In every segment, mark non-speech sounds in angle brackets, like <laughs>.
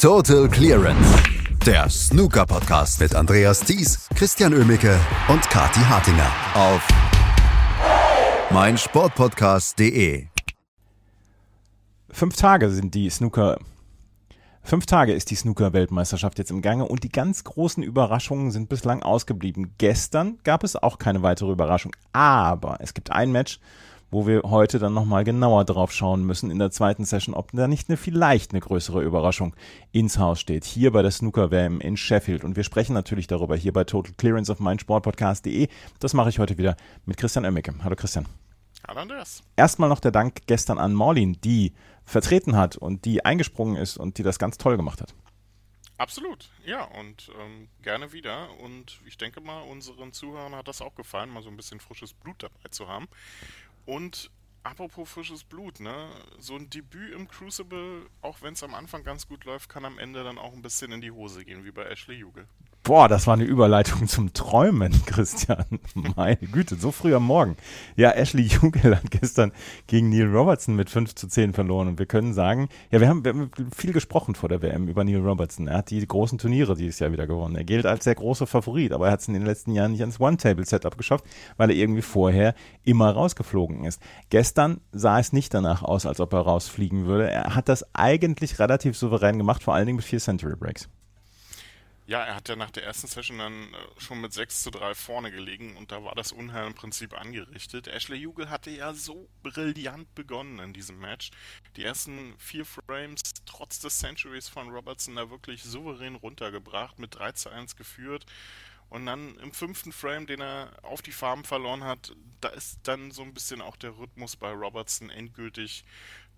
Total Clearance. Der Snooker Podcast mit Andreas Thies, Christian Ömicke und Kati Hartinger auf meinsportpodcast.de. Fünf Tage sind die Snooker. Fünf Tage ist die Snooker-Weltmeisterschaft jetzt im Gange und die ganz großen Überraschungen sind bislang ausgeblieben. Gestern gab es auch keine weitere Überraschung, aber es gibt ein Match, wo wir heute dann nochmal genauer drauf schauen müssen in der zweiten Session, ob da nicht eine vielleicht eine größere Überraschung ins Haus steht. Hier bei der Snooker WM in Sheffield. Und wir sprechen natürlich darüber hier bei Total Clearance auf meinsportpodcast.de. Das mache ich heute wieder mit Christian Oemmeke. Hallo Christian. Hallo Andreas. Erstmal noch der Dank gestern an Morlin, die vertreten hat und die eingesprungen ist und die das ganz toll gemacht hat. Absolut, ja, und ähm, gerne wieder. Und ich denke mal, unseren Zuhörern hat das auch gefallen, mal so ein bisschen frisches Blut dabei zu haben. Und apropos frisches Blut, ne? So ein Debüt im Crucible, auch wenn es am Anfang ganz gut läuft, kann am Ende dann auch ein bisschen in die Hose gehen, wie bei Ashley Jugel. Boah, das war eine Überleitung zum Träumen, <laughs> Christian. Meine Güte, so früh am Morgen. Ja, Ashley Jugel hat gestern gegen Neil Robertson mit 5 zu 10 verloren. Und wir können sagen, ja, wir haben, wir haben viel gesprochen vor der WM über Neil Robertson. Er hat die großen Turniere dieses Jahr wieder gewonnen. Er gilt als sehr großer Favorit, aber er hat es in den letzten Jahren nicht ans One-Table-Setup geschafft, weil er irgendwie vorher immer rausgeflogen ist. Gestern sah es nicht danach aus, als ob er rausfliegen würde. Er hat das eigentlich relativ souverän gemacht, vor allen Dingen mit vier Century Breaks. Ja, er hat ja nach der ersten Session dann äh, schon mit 6 zu 3 vorne gelegen und da war das Unheil im Prinzip angerichtet. Ashley Jugel hatte ja so brillant begonnen in diesem Match. Die ersten vier Frames trotz des Centuries von Robertson da wirklich souverän runtergebracht, mit 3 zu 1 geführt. Und dann im fünften Frame, den er auf die Farben verloren hat, da ist dann so ein bisschen auch der Rhythmus bei Robertson endgültig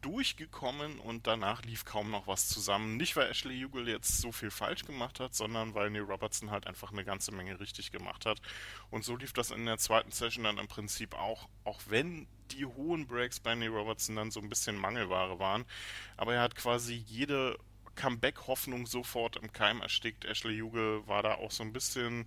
durchgekommen und danach lief kaum noch was zusammen. Nicht, weil Ashley Jugel jetzt so viel falsch gemacht hat, sondern weil Neil Robertson halt einfach eine ganze Menge richtig gemacht hat. Und so lief das in der zweiten Session dann im Prinzip auch, auch wenn die hohen Breaks bei Neil Robertson dann so ein bisschen Mangelware waren. Aber er hat quasi jede Comeback-Hoffnung sofort im Keim erstickt. Ashley Jugel war da auch so ein bisschen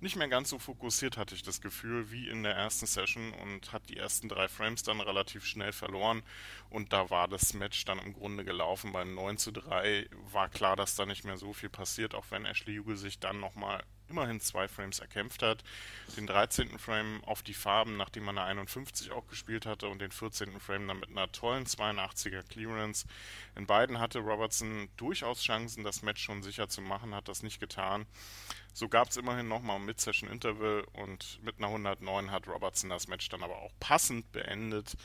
nicht mehr ganz so fokussiert, hatte ich das Gefühl, wie in der ersten Session und hat die ersten drei Frames dann relativ schnell verloren. Und da war das Match dann im Grunde gelaufen. Bei 9 zu 3 war klar, dass da nicht mehr so viel passiert, auch wenn Ashley Jugel sich dann nochmal immerhin zwei Frames erkämpft hat. Den 13. Frame auf die Farben, nachdem man eine 51 auch gespielt hatte und den 14. Frame dann mit einer tollen 82er Clearance. In beiden hatte Robertson durchaus Chancen, das Match schon sicher zu machen, hat das nicht getan. So gab es immerhin nochmal ein Mid-Session Interval und mit einer 109 hat Robertson das Match dann aber auch passend beendet.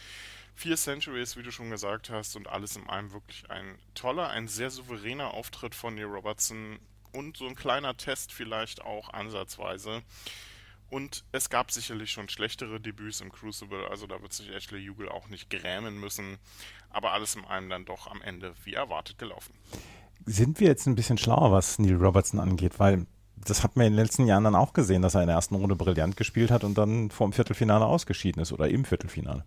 Vier Centuries, wie du schon gesagt hast, und alles in allem wirklich ein toller, ein sehr souveräner Auftritt von Neil Robertson und so ein kleiner Test vielleicht auch ansatzweise. Und es gab sicherlich schon schlechtere Debüts im Crucible, also da wird sich Ashley Jugel auch nicht grämen müssen. Aber alles in allem dann doch am Ende wie erwartet gelaufen. Sind wir jetzt ein bisschen schlauer, was Neil Robertson angeht? Weil das hat man in den letzten Jahren dann auch gesehen, dass er in der ersten Runde brillant gespielt hat und dann vor dem Viertelfinale ausgeschieden ist oder im Viertelfinale.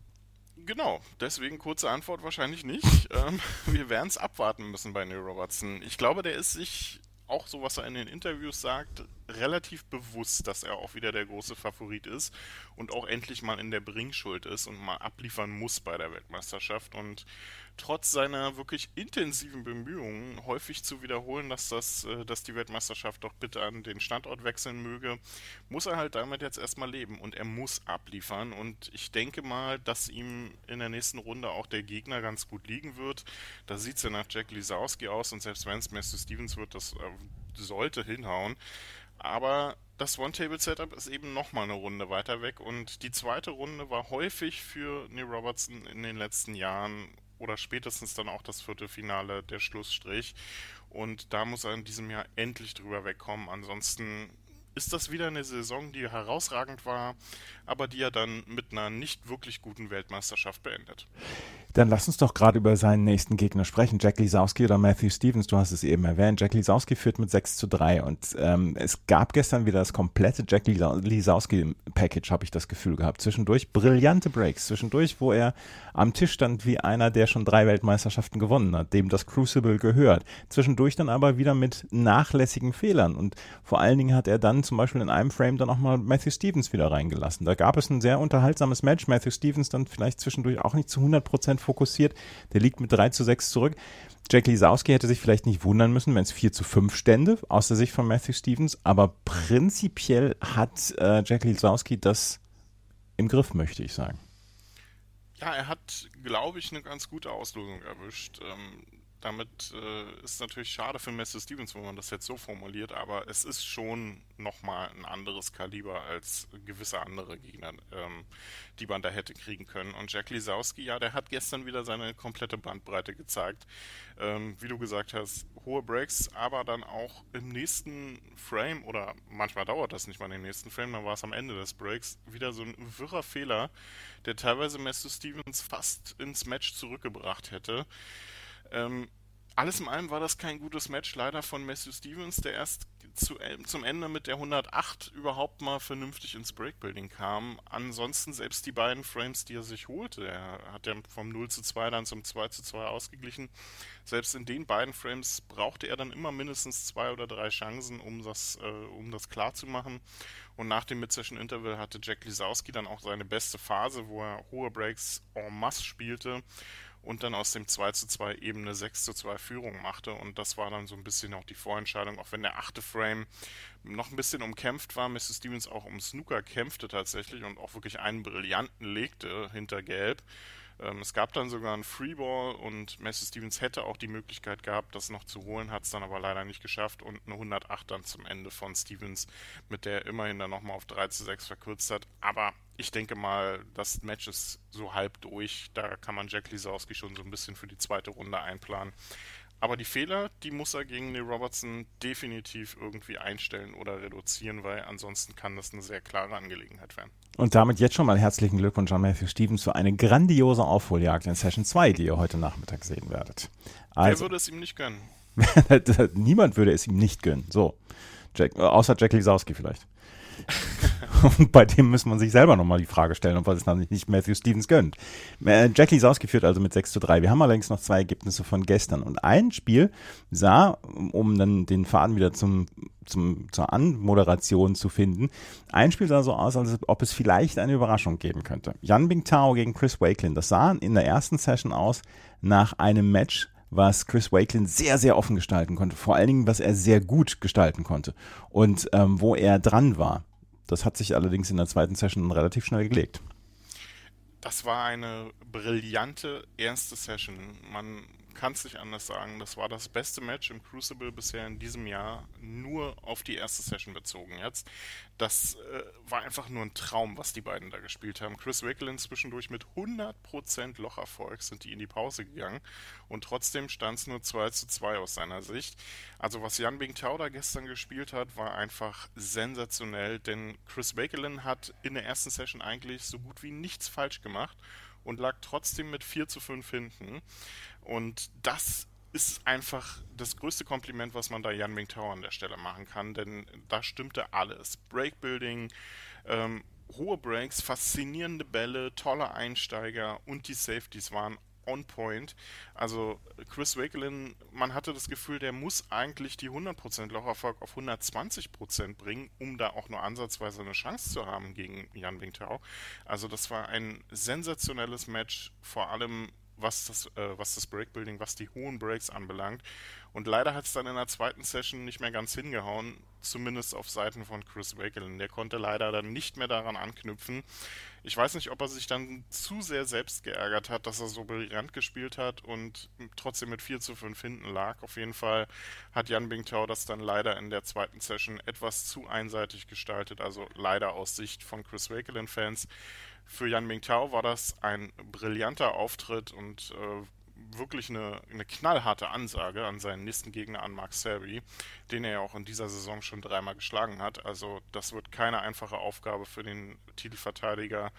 Genau, deswegen kurze Antwort wahrscheinlich nicht. <laughs> ähm, wir werden es abwarten müssen bei Neil Robertson. Ich glaube, der ist sich auch so, was er in den Interviews sagt, relativ bewusst, dass er auch wieder der große Favorit ist und auch endlich mal in der Bringschuld ist und mal abliefern muss bei der Weltmeisterschaft. Und trotz seiner wirklich intensiven Bemühungen, häufig zu wiederholen, dass, das, äh, dass die Weltmeisterschaft doch bitte an den Standort wechseln möge, muss er halt damit jetzt erstmal leben und er muss abliefern. Und ich denke mal, dass ihm in der nächsten Runde auch der Gegner ganz gut liegen wird. Da sieht es ja nach Jack Lisowski aus und selbst wenn es Matthew Stevens wird, das äh, sollte hinhauen. Aber das One-Table-Setup ist eben nochmal eine Runde weiter weg und die zweite Runde war häufig für Neil Robertson in den letzten Jahren oder spätestens dann auch das Viertelfinale der Schlussstrich. Und da muss er in diesem Jahr endlich drüber wegkommen. Ansonsten ist das wieder eine Saison, die herausragend war, aber die er dann mit einer nicht wirklich guten Weltmeisterschaft beendet. Dann lass uns doch gerade über seinen nächsten Gegner sprechen. Jack Lisowski oder Matthew Stevens, du hast es eben erwähnt. Jack Lisowski führt mit 6 zu 3 und ähm, es gab gestern wieder das komplette Jack Lisowski-Package, habe ich das Gefühl gehabt. Zwischendurch brillante Breaks, zwischendurch, wo er am Tisch stand wie einer, der schon drei Weltmeisterschaften gewonnen hat, dem das Crucible gehört. Zwischendurch dann aber wieder mit nachlässigen Fehlern und vor allen Dingen hat er dann zum Beispiel in einem Frame dann auch mal Matthew Stevens wieder reingelassen. Da gab es ein sehr unterhaltsames Match. Matthew Stevens dann vielleicht zwischendurch auch nicht zu 100 Prozent fokussiert. Der liegt mit 3 zu 6 zurück. Jack Lisowski hätte sich vielleicht nicht wundern müssen, wenn es 4 zu 5 stände, aus der Sicht von Matthew Stevens. Aber prinzipiell hat äh, Jack Lisowski das im Griff, möchte ich sagen. Ja, er hat, glaube ich, eine ganz gute Auslosung erwischt. Ähm, damit äh, ist natürlich schade für Messi Stevens, wenn man das jetzt so formuliert, aber es ist schon nochmal ein anderes Kaliber als gewisse andere Gegner, ähm, die man da hätte kriegen können. Und Jack Lisowski, ja, der hat gestern wieder seine komplette Bandbreite gezeigt. Ähm, wie du gesagt hast, hohe Breaks, aber dann auch im nächsten Frame, oder manchmal dauert das nicht mal im nächsten Frame, dann war es am Ende des Breaks, wieder so ein wirrer Fehler, der teilweise Messi Stevens fast ins Match zurückgebracht hätte. Ähm, alles in allem war das kein gutes Match, leider von Matthew Stevens, der erst zu, äh, zum Ende mit der 108 überhaupt mal vernünftig ins Breakbuilding kam. Ansonsten selbst die beiden Frames, die er sich holte, er hat ja vom 0 zu 2 dann zum 2 zu 2 ausgeglichen. Selbst in den beiden Frames brauchte er dann immer mindestens zwei oder drei Chancen, um das, äh, um das klar zu machen. Und nach dem Mid-Session Interval hatte Jack Lisowski dann auch seine beste Phase, wo er hohe Breaks en masse spielte und dann aus dem 2 zu 2 eben eine 6 zu 2 Führung machte. Und das war dann so ein bisschen auch die Vorentscheidung, auch wenn der achte Frame noch ein bisschen umkämpft war, Mr. Stevens auch um Snooker kämpfte tatsächlich und auch wirklich einen brillanten legte hinter Gelb. Ähm, es gab dann sogar einen Freeball und Messi Stevens hätte auch die Möglichkeit gehabt, das noch zu holen, hat es dann aber leider nicht geschafft und eine 108 dann zum Ende von Stevens, mit der er immerhin dann nochmal auf 3 zu 6 verkürzt hat. Aber ich denke mal, das Match ist so halb durch. Da kann man Jack Lisowski schon so ein bisschen für die zweite Runde einplanen. Aber die Fehler, die muss er gegen Neil Robertson definitiv irgendwie einstellen oder reduzieren, weil ansonsten kann das eine sehr klare Angelegenheit werden. Und damit jetzt schon mal herzlichen Glückwunsch an Matthew Stevens für eine grandiose Aufholjagd in Session 2, die ihr heute Nachmittag sehen werdet. Also, Wer würde es ihm nicht gönnen? <laughs> Niemand würde es ihm nicht gönnen. So. Jack, außer Jack Lisowski vielleicht. <laughs> Und bei dem muss man sich selber nochmal die Frage stellen, ob es dann nicht Matthew Stevens gönnt. Äh, Jackie ist ausgeführt, also mit 6 zu 3. Wir haben allerdings noch zwei Ergebnisse von gestern. Und ein Spiel sah, um dann den Faden wieder zum, zum, zur Anmoderation zu finden, ein Spiel sah so aus, als ob es vielleicht eine Überraschung geben könnte. Yan Bingtao gegen Chris Wakelin. Das sah in der ersten Session aus nach einem Match, was Chris Wakelin sehr, sehr offen gestalten konnte. Vor allen Dingen, was er sehr gut gestalten konnte. Und ähm, wo er dran war. Das hat sich allerdings in der zweiten Session relativ schnell gelegt. Das war eine brillante erste Session. Man kann es nicht anders sagen. Das war das beste Match im Crucible bisher in diesem Jahr, nur auf die erste Session bezogen jetzt. Das äh, war einfach nur ein Traum, was die beiden da gespielt haben. Chris Wicklin zwischendurch mit 100% Locherfolg sind die in die Pause gegangen und trotzdem stand es nur 2 zu 2 aus seiner Sicht. Also was Jan Bingtao da gestern gespielt hat, war einfach sensationell, denn Chris Wicklin hat in der ersten Session eigentlich so gut wie nichts falsch gemacht und lag trotzdem mit 4 zu 5 hinten. Und das ist einfach das größte Kompliment, was man da Jan Mingtao an der Stelle machen kann, denn da stimmte alles. Breakbuilding, ähm, hohe Breaks, faszinierende Bälle, tolle Einsteiger und die Safeties waren on point. Also Chris Wakelin, man hatte das Gefühl, der muss eigentlich die 100% Locherfolg auf 120% bringen, um da auch nur ansatzweise eine Chance zu haben gegen Jan Wingtao. Also das war ein sensationelles Match, vor allem was das, äh, was das Breakbuilding, was die hohen Breaks anbelangt. Und leider hat es dann in der zweiten Session nicht mehr ganz hingehauen, zumindest auf Seiten von Chris Wakelin. Der konnte leider dann nicht mehr daran anknüpfen. Ich weiß nicht, ob er sich dann zu sehr selbst geärgert hat, dass er so brillant gespielt hat und trotzdem mit 4 zu 5 hinten lag. Auf jeden Fall hat Jan Bingtao das dann leider in der zweiten Session etwas zu einseitig gestaltet, also leider aus Sicht von Chris Wakelin-Fans. Für Yan Mingtao war das ein brillanter Auftritt und äh, wirklich eine, eine, knallharte Ansage an seinen nächsten Gegner, an Mark Selby, den er ja auch in dieser Saison schon dreimal geschlagen hat. Also das wird keine einfache Aufgabe für den Titelverteidiger.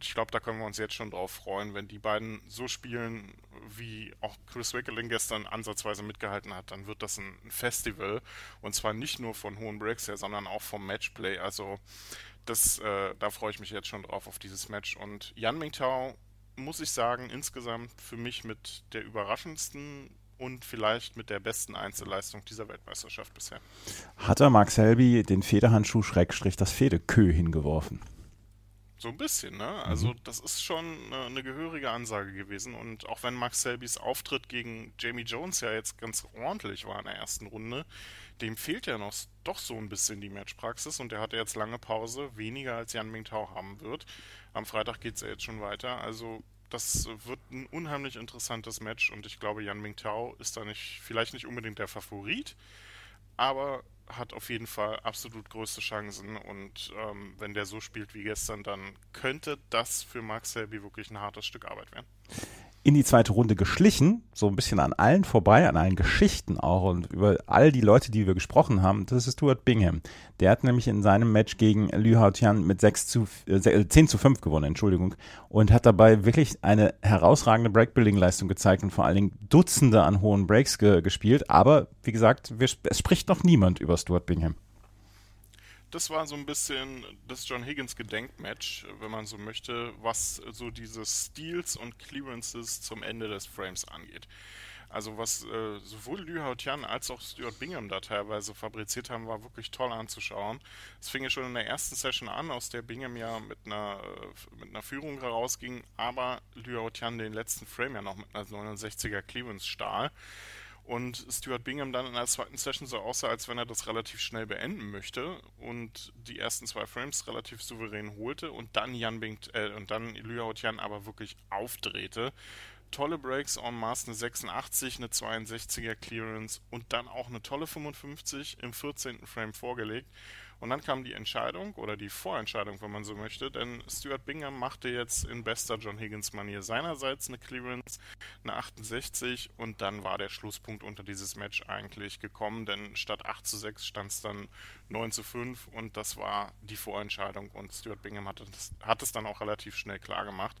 Ich glaube, da können wir uns jetzt schon drauf freuen, wenn die beiden so spielen, wie auch Chris Wickeling gestern ansatzweise mitgehalten hat, dann wird das ein Festival. Und zwar nicht nur von hohen Breaks her, sondern auch vom Matchplay. Also das, äh, da freue ich mich jetzt schon drauf auf dieses Match. Und Yan Mingtao, muss ich sagen, insgesamt für mich mit der überraschendsten und vielleicht mit der besten Einzelleistung dieser Weltmeisterschaft bisher. Hat er Mark Selby den Federhandschuh Schrägstrich das Fedekö hingeworfen? So ein bisschen, ne? Also mhm. das ist schon eine, eine, gehörige Ansage gewesen. Und auch wenn Max Selbys Auftritt gegen Jamie Jones ja jetzt ganz ordentlich war in der ersten Runde, dem fehlt ja noch doch so ein bisschen die Matchpraxis und der hatte jetzt lange Pause, weniger als Jan Mingtao haben wird. Am Freitag geht es ja jetzt schon weiter. Also das wird ein unheimlich interessantes Match und ich glaube, Yan Mingtao ist da nicht, vielleicht nicht unbedingt der Favorit, aber hat auf jeden Fall absolut größte Chancen. Und ähm, wenn der so spielt wie gestern, dann könnte das für Max Selby wirklich ein hartes Stück Arbeit werden in die zweite Runde geschlichen, so ein bisschen an allen vorbei, an allen Geschichten auch und über all die Leute, die wir gesprochen haben. Das ist Stuart Bingham. Der hat nämlich in seinem Match gegen Liu Haotian mit 6 zu, äh, 10 zu 5 gewonnen, Entschuldigung, und hat dabei wirklich eine herausragende Breakbuilding-Leistung gezeigt und vor allen Dingen Dutzende an hohen Breaks ge gespielt. Aber wie gesagt, wir, es spricht noch niemand über Stuart Bingham das war so ein bisschen das John Higgins Gedenkmatch, wenn man so möchte, was so diese Steals und Clearances zum Ende des Frames angeht. Also was äh, sowohl Lü Haotian als auch Stuart Bingham da teilweise fabriziert haben, war wirklich toll anzuschauen. Es fing ja schon in der ersten Session an, aus der Bingham ja mit einer, äh, mit einer Führung herausging, aber Lü Haotian den letzten Frame ja noch mit einer 69er Clearance stahl und Stuart Bingham dann in der zweiten Session so aussah, als wenn er das relativ schnell beenden möchte und die ersten zwei Frames relativ souverän holte und dann Jan Bingt, äh, und dann Lüa Jan aber wirklich aufdrehte. Tolle Breaks en masse, eine 86, eine 62er Clearance und dann auch eine tolle 55 im 14. Frame vorgelegt. Und dann kam die Entscheidung oder die Vorentscheidung, wenn man so möchte, denn Stuart Bingham machte jetzt in bester John Higgins-Manier seinerseits eine Clearance, eine 68 und dann war der Schlusspunkt unter dieses Match eigentlich gekommen, denn statt 8 zu 6 stand es dann 9 zu 5 und das war die Vorentscheidung und Stuart Bingham hat es, hat es dann auch relativ schnell klar gemacht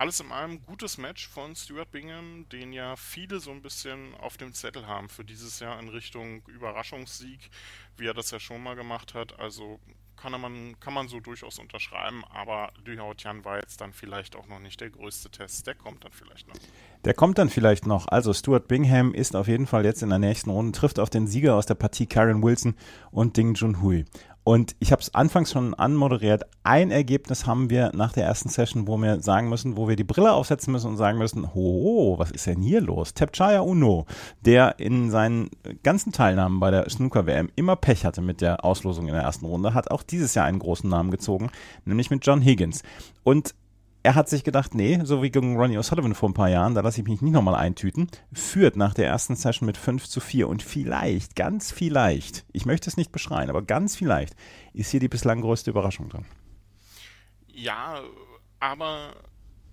alles in allem gutes Match von Stuart Bingham, den ja viele so ein bisschen auf dem Zettel haben für dieses Jahr in Richtung Überraschungssieg, wie er das ja schon mal gemacht hat. Also kann man, kann man so durchaus unterschreiben, aber Lü Tian war jetzt dann vielleicht auch noch nicht der größte Test. Der kommt dann vielleicht noch. Der kommt dann vielleicht noch. Also Stuart Bingham ist auf jeden Fall jetzt in der nächsten Runde, trifft auf den Sieger aus der Partie Karen Wilson und Ding Junhui. Und ich habe es anfangs schon anmoderiert. Ein Ergebnis haben wir nach der ersten Session, wo wir sagen müssen, wo wir die Brille aufsetzen müssen und sagen müssen, ho, was ist denn hier los? Tepchaya Uno, der in seinen ganzen Teilnahmen bei der Snooker-WM immer Pech hatte mit der Auslosung in der ersten Runde, hat auch dieses Jahr einen großen Namen gezogen, nämlich mit John Higgins. Und er hat sich gedacht, nee, so wie gegen Ronnie O'Sullivan vor ein paar Jahren, da lasse ich mich nicht nochmal eintüten, führt nach der ersten Session mit 5 zu 4 und vielleicht, ganz vielleicht, ich möchte es nicht beschreien, aber ganz vielleicht ist hier die bislang größte Überraschung drin. Ja, aber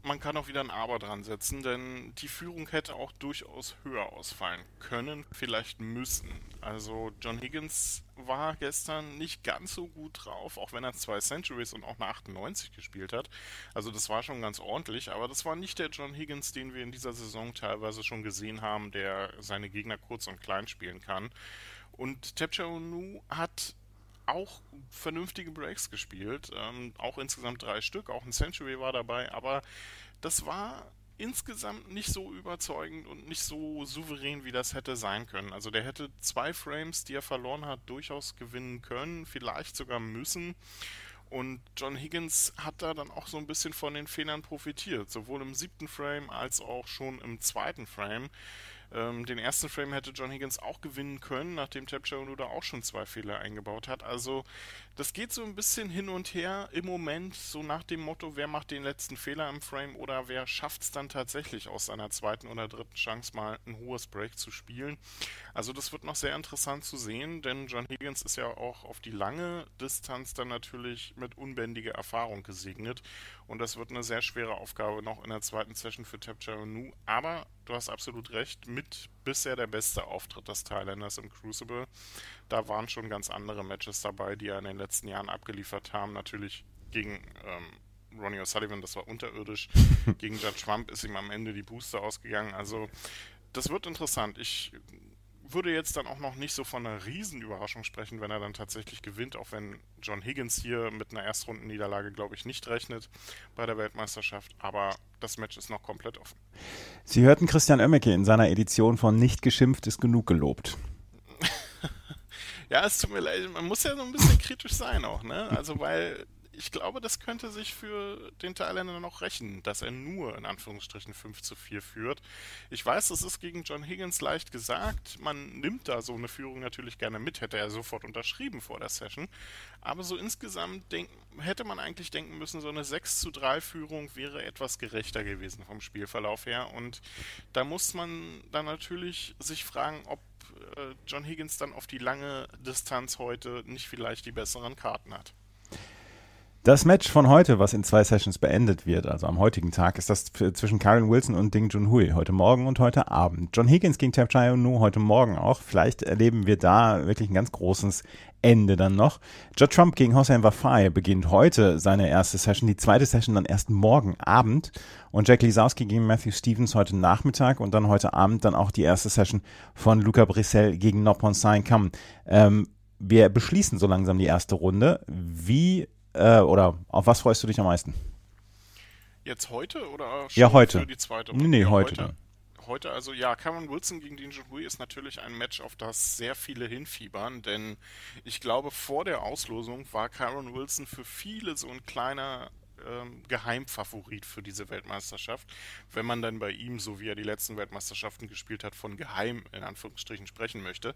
man kann auch wieder ein Aber dran setzen, denn die Führung hätte auch durchaus höher ausfallen können, vielleicht müssen. Also John Higgins war gestern nicht ganz so gut drauf, auch wenn er zwei Centuries und auch eine 98 gespielt hat. Also das war schon ganz ordentlich, aber das war nicht der John Higgins, den wir in dieser Saison teilweise schon gesehen haben, der seine Gegner kurz und klein spielen kann. Und Tepcha Onu hat auch vernünftige Breaks gespielt. Ähm, auch insgesamt drei Stück, auch ein Century war dabei, aber das war insgesamt nicht so überzeugend und nicht so souverän, wie das hätte sein können. Also der hätte zwei Frames, die er verloren hat, durchaus gewinnen können, vielleicht sogar müssen. Und John Higgins hat da dann auch so ein bisschen von den Fehlern profitiert, sowohl im siebten Frame als auch schon im zweiten Frame. Ähm, den ersten Frame hätte John Higgins auch gewinnen können, nachdem Tapcha da auch schon zwei Fehler eingebaut hat. Also das geht so ein bisschen hin und her im Moment, so nach dem Motto, wer macht den letzten Fehler im Frame oder wer schafft es dann tatsächlich aus seiner zweiten oder dritten Chance mal ein hohes Break zu spielen. Also das wird noch sehr interessant zu sehen, denn John Higgins ist ja auch auf die lange Distanz dann natürlich mit unbändiger Erfahrung gesegnet und das wird eine sehr schwere Aufgabe noch in der zweiten Session für Tapcha Nu. Aber du hast absolut recht, mit bisher der beste Auftritt des Thailänders im Crucible. Da waren schon ganz andere Matches dabei, die er in den letzten Jahren abgeliefert haben. Natürlich gegen ähm, Ronnie O'Sullivan, das war unterirdisch. <laughs> gegen Judge Trump ist ihm am Ende die Booster ausgegangen. Also das wird interessant. Ich würde jetzt dann auch noch nicht so von einer Riesenüberraschung sprechen, wenn er dann tatsächlich gewinnt, auch wenn John Higgins hier mit einer Erstrundenniederlage, glaube ich, nicht rechnet bei der Weltmeisterschaft. Aber das Match ist noch komplett offen. Sie hörten Christian Oemmeke in seiner Edition von Nicht geschimpft ist genug gelobt. <laughs> ja, es tut mir leid, man muss ja so ein bisschen kritisch sein auch, ne? Also, weil ich glaube, das könnte sich für den Thailänder noch rächen, dass er nur in Anführungsstrichen 5 zu 4 führt. Ich weiß, das ist gegen John Higgins leicht gesagt. Man nimmt da so eine Führung natürlich gerne mit, hätte er sofort unterschrieben vor der Session. Aber so insgesamt denk, hätte man eigentlich denken müssen, so eine 6 zu 3 Führung wäre etwas gerechter gewesen vom Spielverlauf her. Und da muss man dann natürlich sich fragen, ob äh, John Higgins dann auf die lange Distanz heute nicht vielleicht die besseren Karten hat. Das Match von heute, was in zwei Sessions beendet wird, also am heutigen Tag, ist das zwischen Karen Wilson und Ding Junhui, heute Morgen und heute Abend. John Higgins gegen Tap Nu heute Morgen auch. Vielleicht erleben wir da wirklich ein ganz großes Ende dann noch. Judd Trump gegen Hossein Wafai beginnt heute seine erste Session, die zweite Session dann erst morgen Abend und Jack Lisowski gegen Matthew Stevens heute Nachmittag und dann heute Abend dann auch die erste Session von Luca Brissell gegen Nopon Sain Kam. Ähm, wir beschließen so langsam die erste Runde. Wie äh, oder auf was freust du dich am meisten? Jetzt heute oder schon ja, heute. für die zweite Runde? Nee, nee, heute. heute. Heute, also ja, Cameron Wilson gegen Dean Hui ist natürlich ein Match, auf das sehr viele hinfiebern, denn ich glaube, vor der Auslosung war Cameron Wilson für viele so ein kleiner ähm, Geheimfavorit für diese Weltmeisterschaft, wenn man dann bei ihm, so wie er die letzten Weltmeisterschaften gespielt hat, von Geheim in Anführungsstrichen sprechen möchte.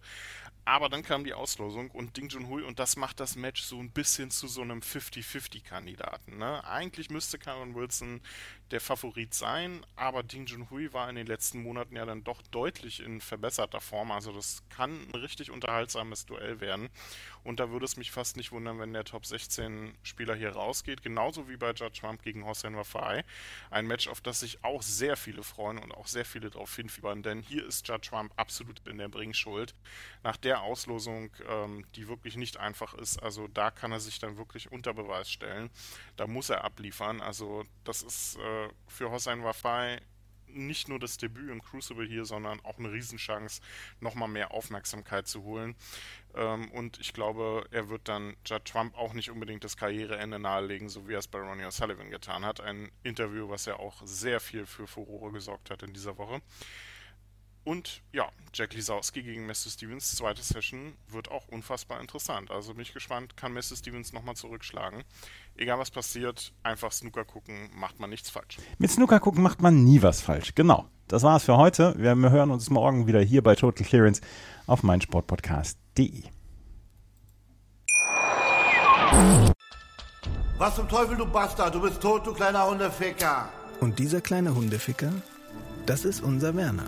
Aber dann kam die Auslosung und Ding Junhui und das macht das Match so ein bisschen zu so einem 50-50-Kandidaten. Ne? Eigentlich müsste Cameron Wilson der Favorit sein, aber Ding Junhui war in den letzten Monaten ja dann doch deutlich in verbesserter Form. Also das kann ein richtig unterhaltsames Duell werden. Und da würde es mich fast nicht wundern, wenn der Top 16 Spieler hier rausgeht. Genauso wie bei Judge Trump gegen Hossein Wafai. Ein Match, auf das sich auch sehr viele freuen und auch sehr viele darauf hinfiebern. Denn hier ist Judge Trump absolut in der Bringschuld. Nach der Auslosung, ähm, die wirklich nicht einfach ist, also da kann er sich dann wirklich unter Beweis stellen. Da muss er abliefern. Also das ist äh, für Hossein Wafai nicht nur das Debüt im Crucible hier, sondern auch eine Riesenchance, nochmal mehr Aufmerksamkeit zu holen. Ähm, und ich glaube, er wird dann Judd Trump auch nicht unbedingt das Karriereende nahelegen, so wie er es bei Ronnie O'Sullivan getan hat. Ein Interview, was ja auch sehr viel für Furore gesorgt hat in dieser Woche. Und ja, Jack Lisowski gegen Mr. Stevens, zweite Session, wird auch unfassbar interessant. Also bin ich gespannt, kann Mr. Stevens nochmal zurückschlagen. Egal was passiert, einfach Snooker gucken, macht man nichts falsch. Mit Snooker gucken macht man nie was falsch. Genau. Das war's für heute. Wir hören uns morgen wieder hier bei Total Clearance auf meinsportpodcast.de. Was zum Teufel, du Bastard? Du bist tot, du kleiner Hundeficker. Und dieser kleine Hundeficker, das ist unser Werner.